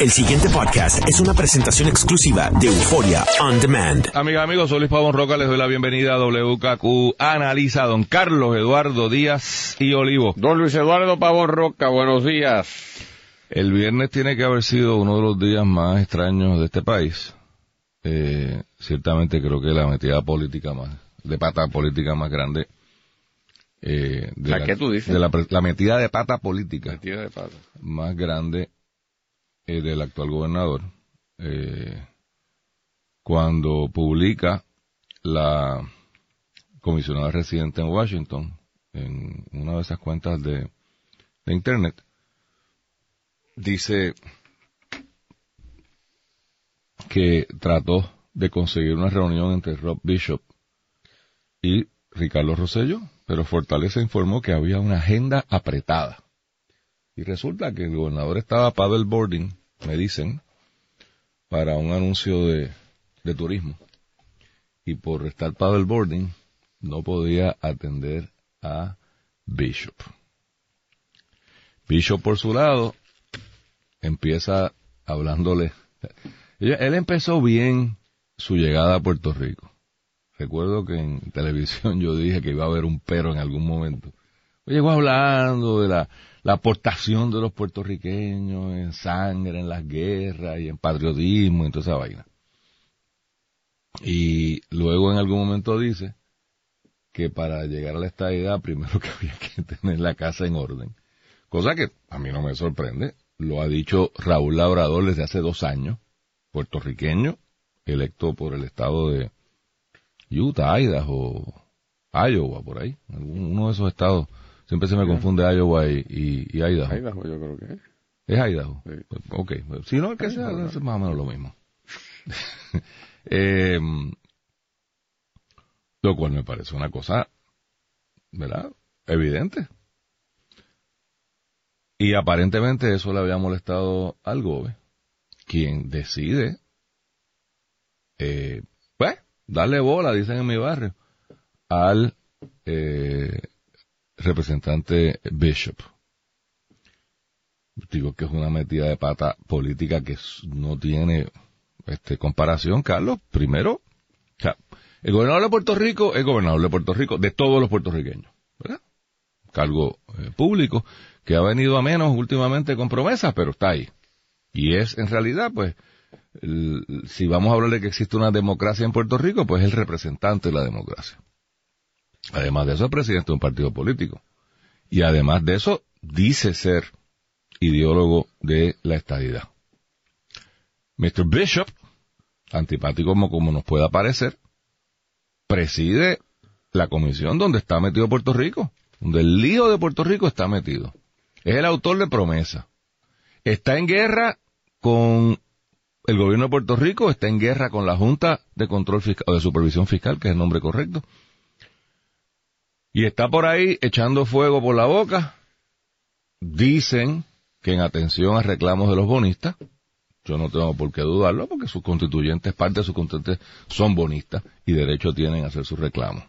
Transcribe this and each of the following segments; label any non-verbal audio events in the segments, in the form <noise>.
El siguiente podcast es una presentación exclusiva de Euforia On Demand. Amigas, amigos, soy Luis Pavón Roca, les doy la bienvenida a WKQ Analiza, don Carlos Eduardo Díaz y Olivo. Don Luis Eduardo Pavón Roca, buenos días. El viernes tiene que haber sido uno de los días más extraños de este país. Eh, ciertamente creo que la metida política más, de pata política más grande. Eh, de ¿La qué tú dices? De la, la metida de pata política Metida de pata. más grande eh, del actual gobernador, eh, cuando publica la comisionada residente en Washington, en una de esas cuentas de, Internet, dice que trató de conseguir una reunión entre Rob Bishop y Ricardo Rosello, pero Fortaleza informó que había una agenda apretada. Y resulta que el gobernador estaba paddleboarding, me dicen, para un anuncio de, de turismo. Y por estar paddleboarding, no podía atender a Bishop. Bishop, por su lado, empieza hablándole. Él empezó bien su llegada a Puerto Rico. Recuerdo que en televisión yo dije que iba a haber un pero en algún momento. Llegó hablando de la, la aportación de los puertorriqueños en sangre, en las guerras y en patriotismo y toda esa vaina. Y luego en algún momento dice que para llegar a la estadidad primero <laughs> que había que tener la casa en orden. Cosa que a mí no me sorprende. Lo ha dicho Raúl Labrador desde hace dos años, puertorriqueño, electo por el estado de Utah, Idaho, Iowa, por ahí. Uno de esos estados. Siempre se me confunde Iowa y, y, y Idaho. Idaho, yo creo que es. ¿Es Idaho? Sí. Ok. Si no, el que sea, es más o menos lo mismo. <laughs> Eh, lo cual me parece una cosa, ¿verdad? Evidente. Y aparentemente eso le había molestado al GOBE, quien decide, eh, pues, darle bola, dicen en mi barrio, al eh, representante Bishop digo que es una metida de pata política que no tiene este comparación, Carlos. Primero, el gobernador de Puerto Rico es gobernador de Puerto Rico, de todos los puertorriqueños, ¿verdad? Cargo eh, público que ha venido a menos últimamente con promesas, pero está ahí. Y es, en realidad, pues, si vamos a hablar de que existe una democracia en Puerto Rico, pues es el representante de la democracia. Además de eso, es presidente de un partido político. Y además de eso, dice ser ideólogo de la estadidad. Mr. Bishop, antipático como, nos pueda parecer, preside la comisión donde está metido Puerto Rico, donde el lío de Puerto Rico está metido. Es el autor de promesa. Está en guerra con el gobierno de Puerto Rico, está en guerra con la Junta de Control Fiscal, o de Supervisión Fiscal, que es el nombre correcto. Y está por ahí echando fuego por la boca. Dicen que en atención a reclamos de los bonistas, yo no tengo por qué dudarlo, porque sus constituyentes, parte de sus constituyentes son bonistas y derecho tienen a hacer sus reclamos.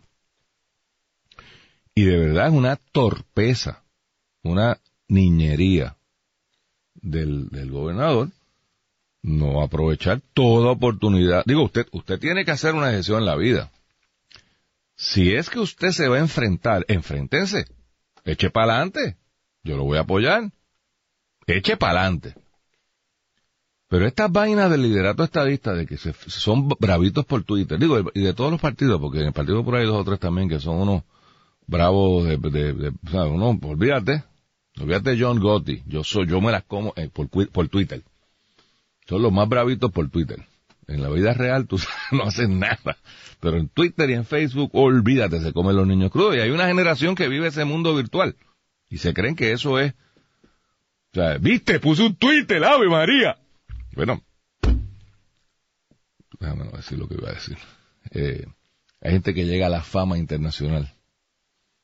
Y de verdad es una torpeza, una niñería del, del gobernador no aprovechar toda oportunidad. Digo, usted, usted tiene que hacer una decisión en la vida. Si es que usted se va a enfrentar, enfréntense, eche para adelante, yo lo voy a apoyar, eche para adelante. Pero estas vainas del liderato estadista de que se, son bravitos por Twitter, digo, y de todos los partidos, porque en el partido por ahí hay dos o tres también que son unos bravos de, de, de- sea, uno, olvídate, olvídate John Gotti, yo soy, yo me las como eh, por, por Twitter. Son los más bravitos por Twitter. En la vida real tú <laughs> no haces nada. Pero en Twitter y en Facebook, olvídate, se comen los niños crudos. Y hay una generación que vive ese mundo virtual. Y se creen que eso es... O sea, viste, puse un Twitter, Ave María. Bueno, déjame no decir lo que iba a decir. Eh, hay gente que llega a la fama internacional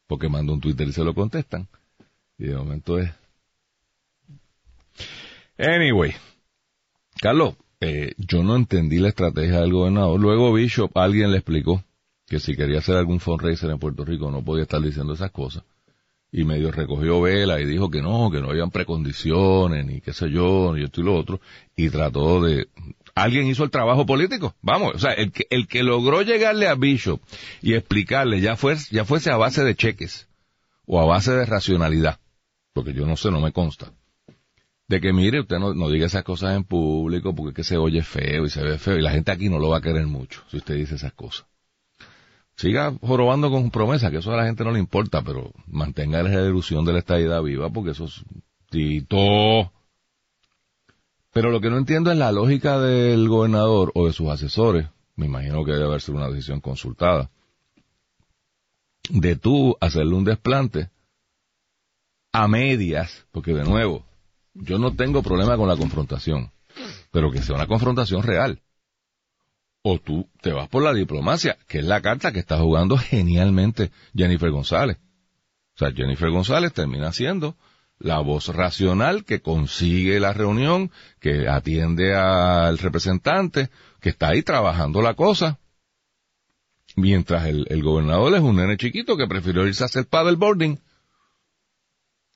porque manda un Twitter y se lo contestan. Y de momento es... Anyway, Carlos, eh, yo no entendí la estrategia del gobernador. Luego Bishop, alguien le explicó que si quería hacer algún fundraiser en Puerto Rico no podía estar diciendo esas cosas. y medio recogió vela y dijo que no, que no habían precondiciones, ni qué sé yo, ni esto y lo otro, y trató de... Alguien hizo el trabajo político, vamos, o sea, el que, el que logró llegarle a Bishop y explicarle, ya, fue, ya fuese a base de cheques o a base de racionalidad, porque yo no sé, no me consta, de que mire, usted no, no diga esas cosas en público porque es que se oye feo y se ve feo y la gente aquí no lo va a querer mucho si usted dice esas cosas. Siga jorobando con promesa, que eso a la gente no le importa, pero mantenga la ilusión de la estadidad viva, porque eso es tito. Pero lo que no entiendo es la lógica del gobernador o de sus asesores, me imagino que debe haber sido una decisión consultada, de tú hacerle un desplante a medias, porque de nuevo, yo no tengo problema con la confrontación, pero que sea una confrontación real o tú te vas por la diplomacia, que es la carta que está jugando genialmente Jennifer González. O sea, Jennifer González termina siendo la voz racional que consigue la reunión, que atiende al representante, que está ahí trabajando la cosa. Mientras el, gobernador es un nene chiquito que prefirió irse a hacer paddleboarding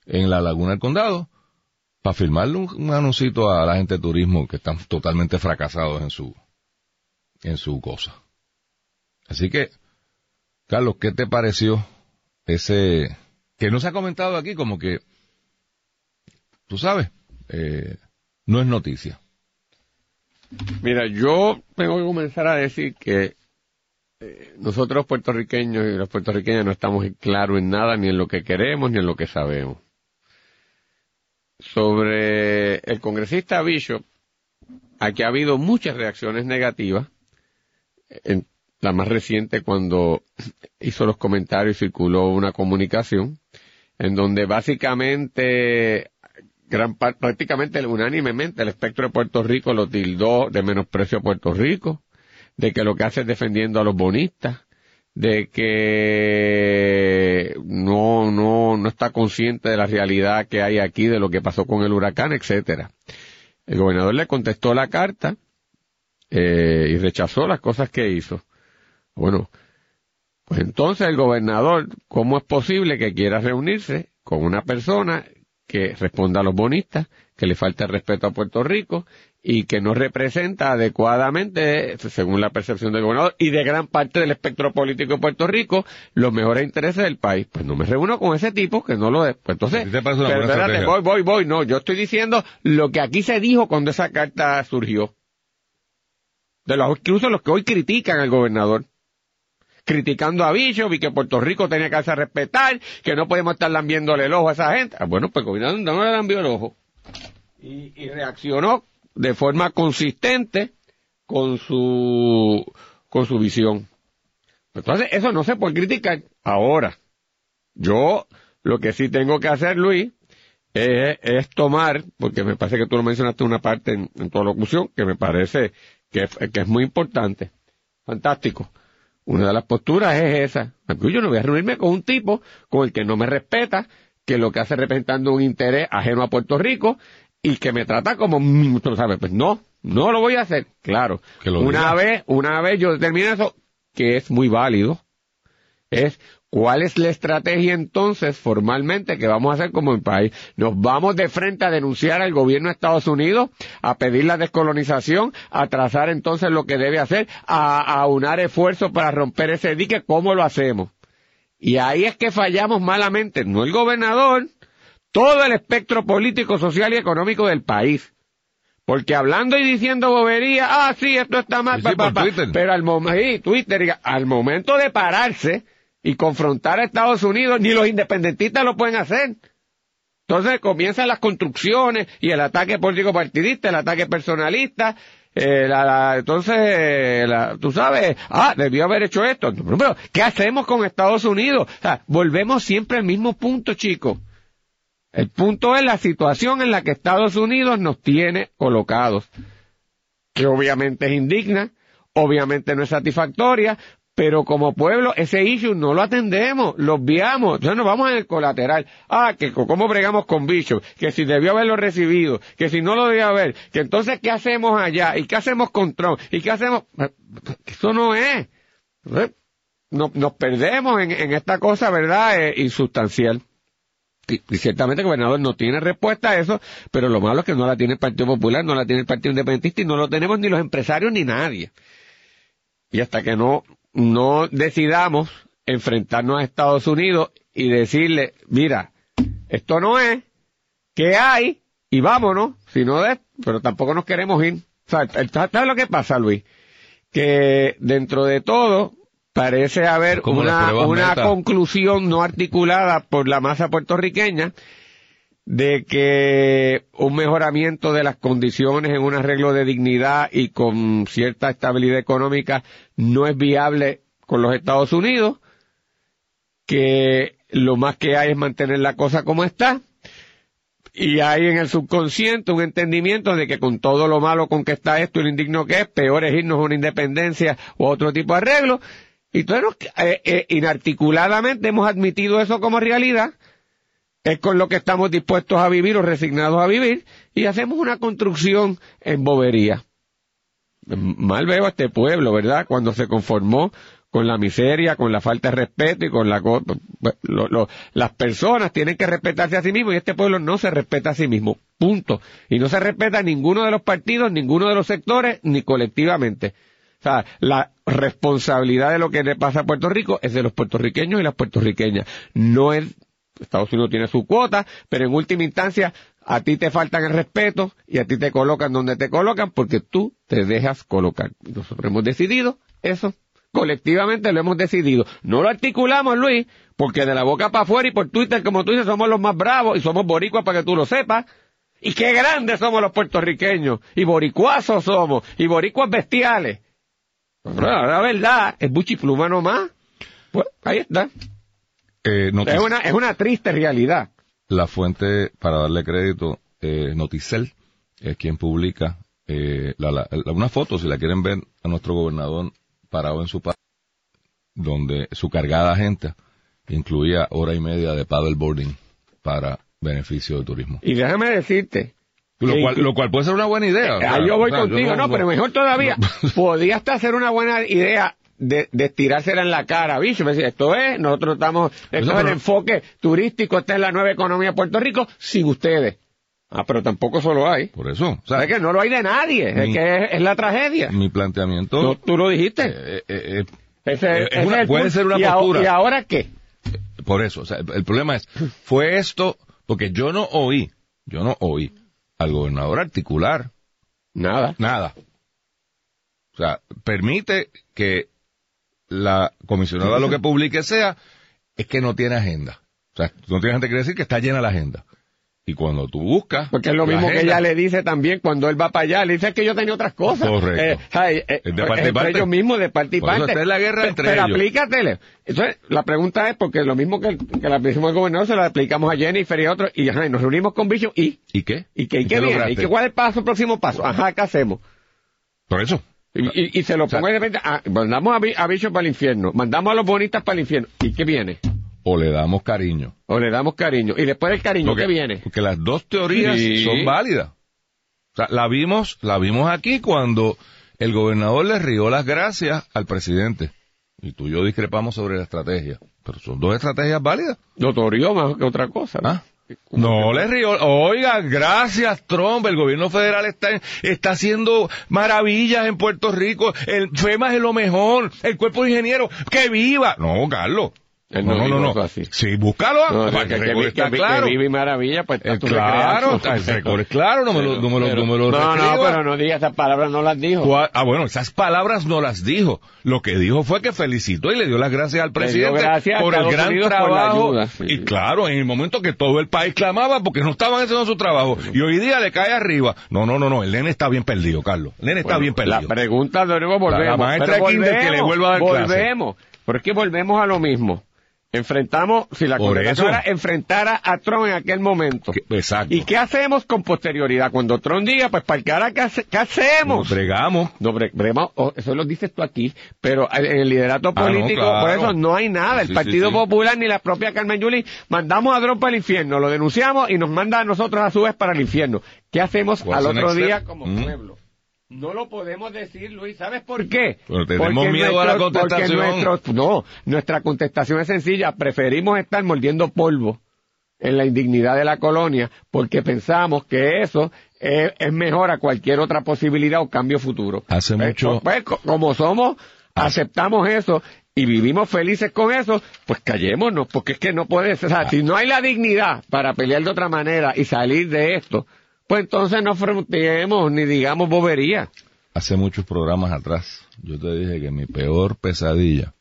en la laguna del condado para firmarle un, un a la gente de turismo que están totalmente fracasados en su, en su cosa. Así que, Carlos, ¿qué te pareció ese que no se ha comentado aquí como que, tú sabes, eh, no es noticia? Mira, yo tengo que comenzar a decir que eh, nosotros puertorriqueños y los puertorriqueños no estamos claros en nada, ni en lo que queremos, ni en lo que sabemos. Sobre el congresista Bishop, aquí ha habido muchas reacciones negativas, en la más reciente cuando hizo los comentarios circuló una comunicación en donde básicamente gran prácticamente unánimemente el espectro de Puerto Rico lo tildó de menosprecio a Puerto Rico, de que lo que hace es defendiendo a los bonistas, de que no, no, no está consciente de la realidad que hay aquí, de lo que pasó con el huracán, etcétera. El gobernador le contestó la carta, eh, y rechazó las cosas que hizo. Bueno, pues entonces el gobernador, ¿cómo es posible que quiera reunirse con una persona que responda a los bonistas, que le falta el respeto a Puerto Rico y que no representa adecuadamente, según la percepción del gobernador y de gran parte del espectro político de Puerto Rico, los mejores intereses del país. Pues no me reúno con ese tipo que no lo es. Pues entonces, pero espérate, voy, voy, voy. No, yo estoy diciendo lo que aquí se dijo cuando esa carta surgió de los incluso los que hoy critican al gobernador criticando a Bishop y que Puerto Rico tenía que hacer respetar, que no podemos estar lambiéndole el ojo a esa gente. Ah, bueno, pues el gobernador no le lambió el ojo. Y, reaccionó de forma consistente con su, con su visión. Entonces, eso no se puede criticar. Ahora, yo lo que sí tengo que hacer, Luis, es, tomar, porque me parece que tú lo mencionaste una parte en, en tu locución, que me parece que, es muy importante. Fantástico. Una de las posturas es esa. Yo no voy a reunirme con un tipo con el que no me respeta, que lo que hace representando un interés ajeno a Puerto Rico y que me trata como, tú sabes, pues no, no lo voy a hacer. Claro. una vez, una vez yo determino eso, que es muy válido, es ¿Cuál es la estrategia entonces formalmente que vamos a hacer como el país? ¿Nos vamos de frente a denunciar al gobierno de Estados Unidos, a pedir la descolonización, a trazar entonces lo que debe hacer, a, a unar esfuerzos para romper ese dique? ¿Cómo lo hacemos? Y ahí es que fallamos malamente, no el gobernador, todo el espectro político, social y económico del país. Porque hablando y diciendo bobería, ah, sí, esto está mal, pero al, momento, Twitter, al momento de pararse, y confrontar a Estados Unidos, ni los independentistas lo pueden hacer. Entonces comienzan las construcciones y el ataque político partidista, el ataque personalista, eh, la, entonces, tú sabes, ah, debió haber hecho esto. Pero, ¿qué hacemos con Estados Unidos? O sea, volvemos siempre al mismo punto, chicos. El punto es la situación en la que Estados Unidos nos tiene colocados, que obviamente es indigna, obviamente no es satisfactoria, pero como pueblo ese issue no lo atendemos, lo obviamos, entonces nos vamos en el colateral. Ah, que cómo bregamos con bichos, que si debió haberlo recibido, que si no lo debió haber, que entonces qué hacemos allá, y qué hacemos con Trump, y qué hacemos, eso no es. Nos, perdemos en, esta cosa, ¿verdad? Eh, insustancial. y ciertamente el gobernador no tiene respuesta a eso, pero lo malo es que no la tiene el Partido Popular, no la tiene el Partido Independentista y no lo tenemos ni los empresarios ni nadie. Y hasta que no, no decidamos enfrentarnos a Estados Unidos y decirle, mira, esto no es, ¿qué hay? Y vámonos, si no de, pero tampoco nos queremos ir. O sea, ¿sabes lo que pasa, Luis? Que dentro de todo, parece haber Como una, una conclusión no articulada por la masa puertorriqueña de que un mejoramiento de las condiciones en un arreglo de dignidad y con cierta estabilidad económica no es viable con los Estados Unidos, que lo más que hay es mantener la cosa como está, y hay en el subconsciente un entendimiento de que con todo lo malo con que está esto y lo indigno que es, peor es irnos a una independencia o otro tipo de arreglo. Y entonces, eh, eh, inarticuladamente hemos admitido eso como realidad, es con lo que estamos dispuestos a vivir o resignados a vivir, y hacemos una construcción en bobería. Mal veo a este pueblo, ¿verdad? Cuando se conformó con la miseria, con la falta de respeto y con la... co- lo- las personas tienen que respetarse a sí mismos y este pueblo no se respeta a sí mismo. Punto. Y no se respeta ninguno de los partidos, ninguno de los sectores, ni colectivamente. O sea, la responsabilidad de lo que le pasa a Puerto Rico es de los puertorriqueños y las puertorriqueñas. No es, Estados Unidos tiene su cuota, pero en última instancia a ti te faltan el respeto y a ti te colocan donde te colocan porque tú te dejas colocar. Nosotros hemos decidido eso. Colectivamente lo hemos decidido. No lo articulamos, Luis, porque de la boca para afuera y por Twitter, como tú dices, somos los más bravos y somos boricuas para que tú lo sepas. Y qué grandes somos los puertorriqueños. Y boricuazos somos. Y boricuas bestiales. Pero la verdad, es buchipluma nomás. Pues ahí está. Eh, Es una, es una triste realidad. La fuente, para darle crédito, eh, Noticel, es quien publica eh, la- la- la- una foto, si la quieren ver, a nuestro gobernador parado en su patio, donde su cargada gente incluía hora y media de paddleboarding para beneficio de turismo. Y déjame decirte, Lo cual, lo cual puede ser una buena idea. o sea, Ah, yo voy o sea, contigo, no, pero mejor todavía, <laughs> podía hasta ser una buena idea de, de tirársela en la cara, bicho, me decía, esto es, nosotros estamos, esto es el enfoque turístico, esta es la nueva economía de Puerto Rico, sin ustedes. Ah, pero tampoco solo hay. Por eso, o sea, ¿Sabes que no lo hay de nadie? Es que es, es la tragedia. mi planteamiento No, tú lo dijiste. eh, eh, eh, Ese- es ese una- el puede ser una ¿Y postura. ¿Y ahora qué? Por eso, o sea, el, el problema es, fue esto, porque yo no oí, yo no oí al gobernador articular Nada. nada. O sea, permite que la comisionada lo que <laughs> publique sea, es que no tiene agenda. O sea, no tiene agenda quiere decir que está llena la agenda. Y cuando tú buscas... Porque es lo mismo que ella le dice también cuando él va para allá. Le dice que yo tenía otras cosas. Correcto. Eh. Eh, de parte y entre parte. ellos mismos, de parte y Por eso parte. está en la guerra entre pero ellos. aplícatele. Entonces, la pregunta es, porque lo mismo que, que la decimos al gobernador, se la aplicamos a Jennifer y a otros, y ajá, y nos reunimos con Bicho, y, ¿Y qué? y qué, y qué viene, lograste? y qué, cuál es el paso, próximo paso, ajá, ¿qué hacemos? Por eso. Y, y- se lo sea- pongo de repente, ah, mandamos a, Bi- a Bicho para el infierno, mandamos a los bonistas para el infierno, ¿y qué viene? O le damos cariño. O le damos cariño, y después del cariño, Porque, ¿qué viene? porque las dos teorías Sí. son válidas. O sea, la vimos, la vimos aquí cuando el gobernador le rió las gracias al presidente. Y tú y yo discrepamos sobre la estrategia. Pero son dos estrategias válidas. Notorio más que otra cosa. ¿no? ¿Ah? No le rió. Oiga, gracias Trump. El gobierno federal está, está haciendo maravillas en Puerto Rico. El FEMA es lo mejor. El cuerpo de ingenieros. ¡Que viva! No, Carlos. Él No, no no, no. así. Sí, búscalo. No, para que, que que, está que- claro. que vive y maravilla, pues Eh, tú claro, <laughs> creas. el récord claro, no me lo, no me lo, no me lo No, no, pero no diga esas palabras, no las dijo. ¿Cuál? Ah, bueno, esas palabras no las dijo. Lo que dijo fue que felicitó y le dio las gracias al presidente gracias por el gran Unidos trabajo. ayuda, sí. Y claro, en el momento que todo el país clamaba porque no estaban haciendo su trabajo. Y hoy día le cae arriba. No, no, no, no, el nene está bien perdido, Carlos. El nene está Bueno, bien perdido. La pregunta de nuevo volvemos. La- la maestra pero de kinder que le vuelva a dar clase. Volvemos. Pero es que volvemos a lo mismo. Enfrentamos, si la Por contestación eso. era enfrentar a Trump en aquel momento. Que- Exacto. ¿Y qué hacemos con posterioridad? Cuando Trump diga, pues para el cara, ¿qué, hace- qué hacemos? Nos bregamos. No, bre- brema- oh, eso lo dices tú aquí, pero en el liderato Ah, no, político, claro. por eso no hay nada. El Sí, Partido sí, sí. Popular ni la propia Carmen Yuli mandamos a Trump para el infierno, lo denunciamos y nos manda a nosotros a su vez para el infierno. ¿Qué hacemos What's al otro día como Mm. pueblo? No lo podemos decir, Luis. ¿Sabes por qué? Pero tenemos miedo a la nuestro- contestación. Porque nuestro, no, nuestra contestación es sencilla. Preferimos estar mordiendo polvo en la indignidad de la colonia porque pensamos que eso es, mejor a cualquier otra posibilidad o cambio futuro. Hace Pues, mucho, pues, co- como somos, aceptamos eso y vivimos felices con eso, pues callémonos, porque es que no puede ser, o sea, si no hay la dignidad para pelear de otra manera y salir de esto, pues entonces no fronteemos ni digamos bobería. hace muchos programas atrás, yo te dije que mi peor pesadilla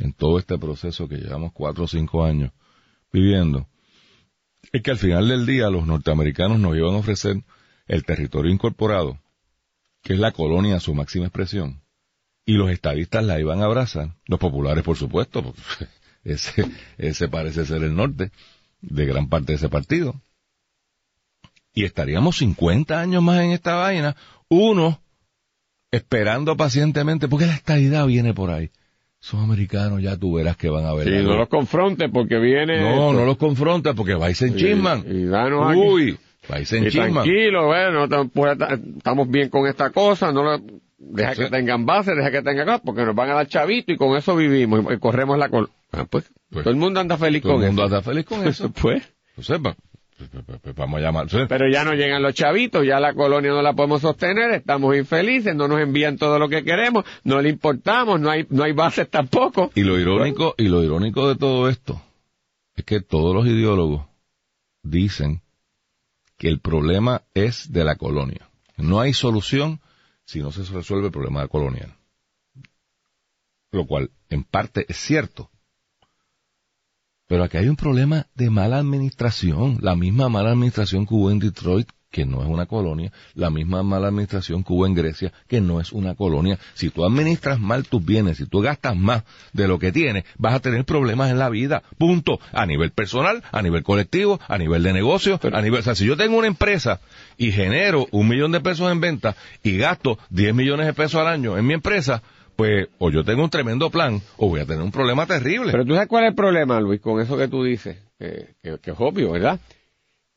en todo este proceso que llevamos cuatro o cinco años viviendo, es que al final del día los norteamericanos nos iban a ofrecer el territorio incorporado, que es la colonia a su máxima expresión, y los estadistas la iban a abrazar, los populares por supuesto, porque <laughs> ese, ese parece ser el norte de gran parte de ese partido. Y estaríamos 50 años más en esta vaina, uno esperando pacientemente, porque la estadidad viene por ahí. Son americanos, ya tú verás que van a ver. Y algo. no los confronte porque viene... No, esto. no los confronta porque vais en Y- chisman. y danos aquí. Uy, vais en Y chisman. tranquilo, bueno, tam- ta- estamos bien con esta cosa, no lo- deja Sí. que tengan base, deja que tengan acá, porque nos van a dar chavito y con eso vivimos y, y corremos la col ah, pues, Pues, todo el mundo anda feliz Todo con el mundo eso. está feliz con <laughs> eso. pues, Pues sepa, pues, pues, pues, vamos a llamar. sí. pero ya no llegan los chavitos, ya la colonia no la podemos sostener, estamos infelices, no nos envían todo lo que queremos, no le importamos, no hay, no hay bases tampoco. Y lo irónico, y lo irónico de todo esto es que todos los ideólogos dicen que el problema es de la colonia. No hay solución si no se resuelve el problema colonial. Lo cual, en parte, es cierto. Pero aquí hay un problema de mala administración. La misma mala administración que hubo en Detroit, que no es una colonia. La misma mala administración que hubo en Grecia, que no es una colonia. Si tú administras mal tus bienes, si tú gastas más de lo que tienes, vas a tener problemas en la vida. Punto. A nivel personal, a nivel colectivo, a nivel de negocio, a nivel... O sea, si yo tengo una empresa y genero un millón de pesos en venta y gasto 10 millones de pesos al año en mi empresa, pues o yo tengo un tremendo plan o voy a tener un problema terrible. Pero tú sabes cuál es el problema, Luis, con eso que tú dices, que, que- es obvio, ¿verdad?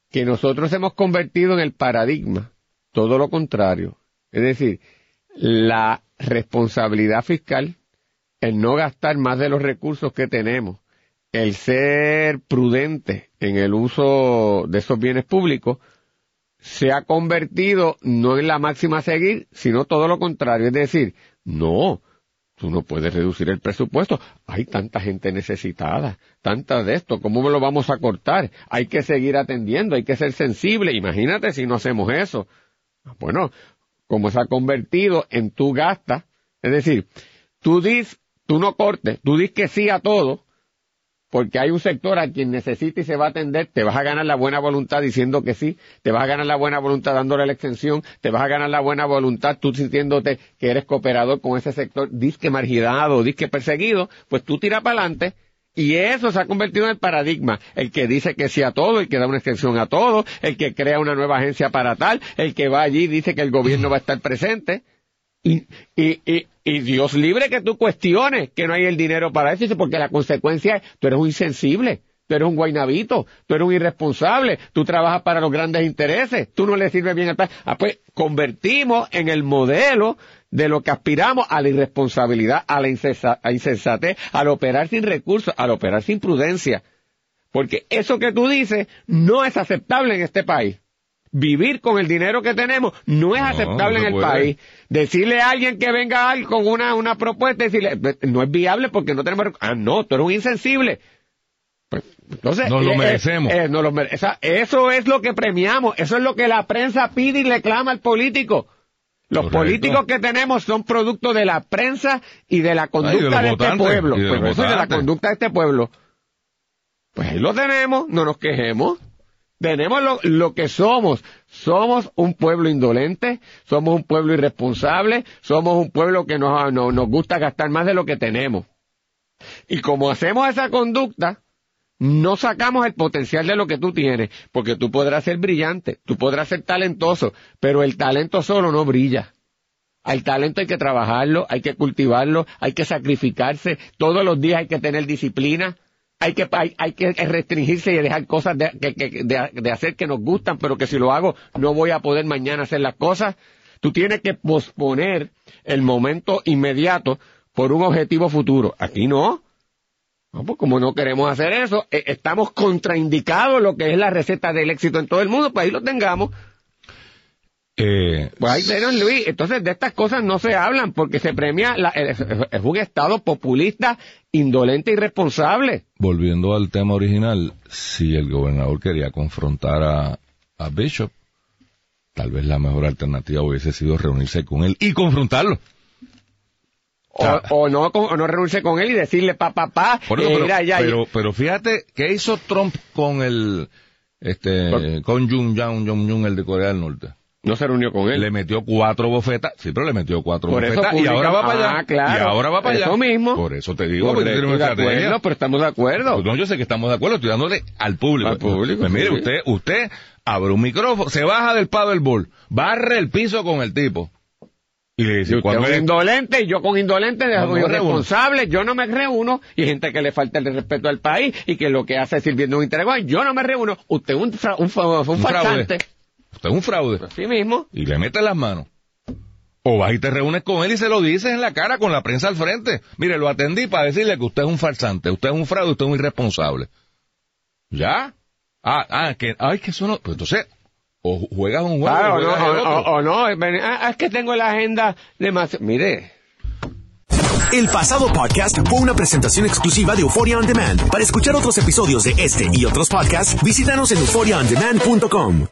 Que nosotros hemos convertido en el paradigma todo lo contrario. Es decir, la responsabilidad fiscal, el no gastar más de los recursos que tenemos, el ser prudente en el uso de esos bienes públicos, se ha convertido no en la máxima a seguir, sino todo lo contrario. Es decir, no, tú no puedes reducir el presupuesto. Hay tanta gente necesitada, tanta de esto, ¿cómo me lo vamos a cortar? Hay que seguir atendiendo, hay que ser sensible. Imagínate si no hacemos eso. Bueno, como se ha convertido en tú gasta, es decir, tú dis, tú no cortes, tú dis que sí a todo, porque hay un sector a quien necesita y se va a atender, te vas a ganar la buena voluntad diciendo que sí, te vas a ganar la buena voluntad dándole la extensión, te vas a ganar la buena voluntad tú sintiéndote que eres cooperador con ese sector, disque marginado, disque perseguido, pues tú tira para adelante. Y eso se ha convertido en el paradigma. El que dice que sí a todo, el que da una extensión a todo, el que crea una nueva agencia para tal, el que va allí y dice que el gobierno va a estar presente. Y, y, y, Dios libre que tú cuestiones que no hay el dinero para eso, porque la consecuencia es, tú eres un insensible, tú eres un guainabito, tú eres un irresponsable, tú trabajas para los grandes intereses, tú no le sirves bien al país. Ah, pues convertimos en el modelo de lo que aspiramos a la irresponsabilidad, a la insensatez, al operar sin recursos, al operar sin prudencia. Porque eso que tú dices no es aceptable en este país. Vivir con el dinero que tenemos no es No, aceptable no en el puede. país. Decirle a alguien que venga con una, una propuesta y decirle, no es viable porque no tenemos... Ah, no, tú eres un insensible. Pues, entonces, Nos lo eh, merecemos. eh, nos lo mere- esa- eso es lo que premiamos, eso es lo que la prensa pide y reclama al político. Los Correcto. políticos que tenemos son producto de la prensa y de la conducta de, este votantes, pueblo. y de los Pues eso es de la conducta de este pueblo. Pues ahí lo tenemos, no nos quejemos. Tenemos lo, que somos. Somos un pueblo indolente, somos un pueblo irresponsable, somos un pueblo que nos, no- nos gusta gastar más de lo que tenemos. Y como hacemos esa conducta, no sacamos el potencial de lo que tú tienes, porque tú podrás ser brillante, tú podrás ser talentoso, pero el talento solo no brilla. Al talento hay que trabajarlo, hay que cultivarlo, hay que sacrificarse, todos los días hay que tener disciplina, hay que, hay, que restringirse y dejar cosas de, que- que- de hacer que nos gustan, pero que si lo hago no voy a poder mañana hacer las cosas. Tú tienes que posponer el momento inmediato por un objetivo futuro. Aquí no. No, pues como no queremos hacer eso, eh, estamos contraindicados lo que es la receta del éxito en todo el mundo, pues ahí lo tengamos. Eh, Pues ahí tenemos, Luis. Entonces, de estas cosas no se hablan porque se premia, la, es, es un Estado populista, indolente irresponsable. volviendo al tema original, si el gobernador quería confrontar a, a Bishop, tal vez la mejor alternativa hubiese sido reunirse con él y confrontarlo. O, o no, o no reunirse con él y decirle pa, pa, pa, eh, pero, mira, ya, pero, pero fíjate, ¿qué hizo Trump con el, este, Con- Jung Jang, Jong Un, el de Corea del Norte? No se reunió con él. Le metió cuatro bofetas, sí, pero le metió cuatro Por eso bofetas y ahora va para allá. Ah, claro. Y ahora va para allá. Eso mismo. Por eso te digo, una estoy de acuerdo, pero estamos de acuerdo. Pues no, yo sé que estamos de acuerdo, estoy dándole al público. Al público, Pues mire, usted, usted abre un micrófono, se baja del paddleboard, barre el piso con el tipo. Y le dice, cuando es indolente y yo con indolente No, no me irresponsable, yo no me reúno y hay gente que le falta el respeto al país y que lo que hace es sirviendo un interés, yo no me reúno, usted es un, fra- un, fa- un Un fraude. farsante. Usted es un fraude. Así mismo. Y le metes las manos. O vas y te reúnes con él y se lo dices en la cara con la prensa al frente. Mire, lo atendí para decirle que usted es un farsante, usted es un fraude, usted es un irresponsable. ¿Ya? Ah, ah, que, ay, que eso no, pues entonces, o juegas un juego Claro, o no, o, otro. o- o no, ven- ah, es que tengo la agenda demasiado, mire, El pasado podcast fue una presentación exclusiva de Euphoria On Demand. Para escuchar otros episodios de este y otros podcasts, visítanos en euphoriaondemand.com.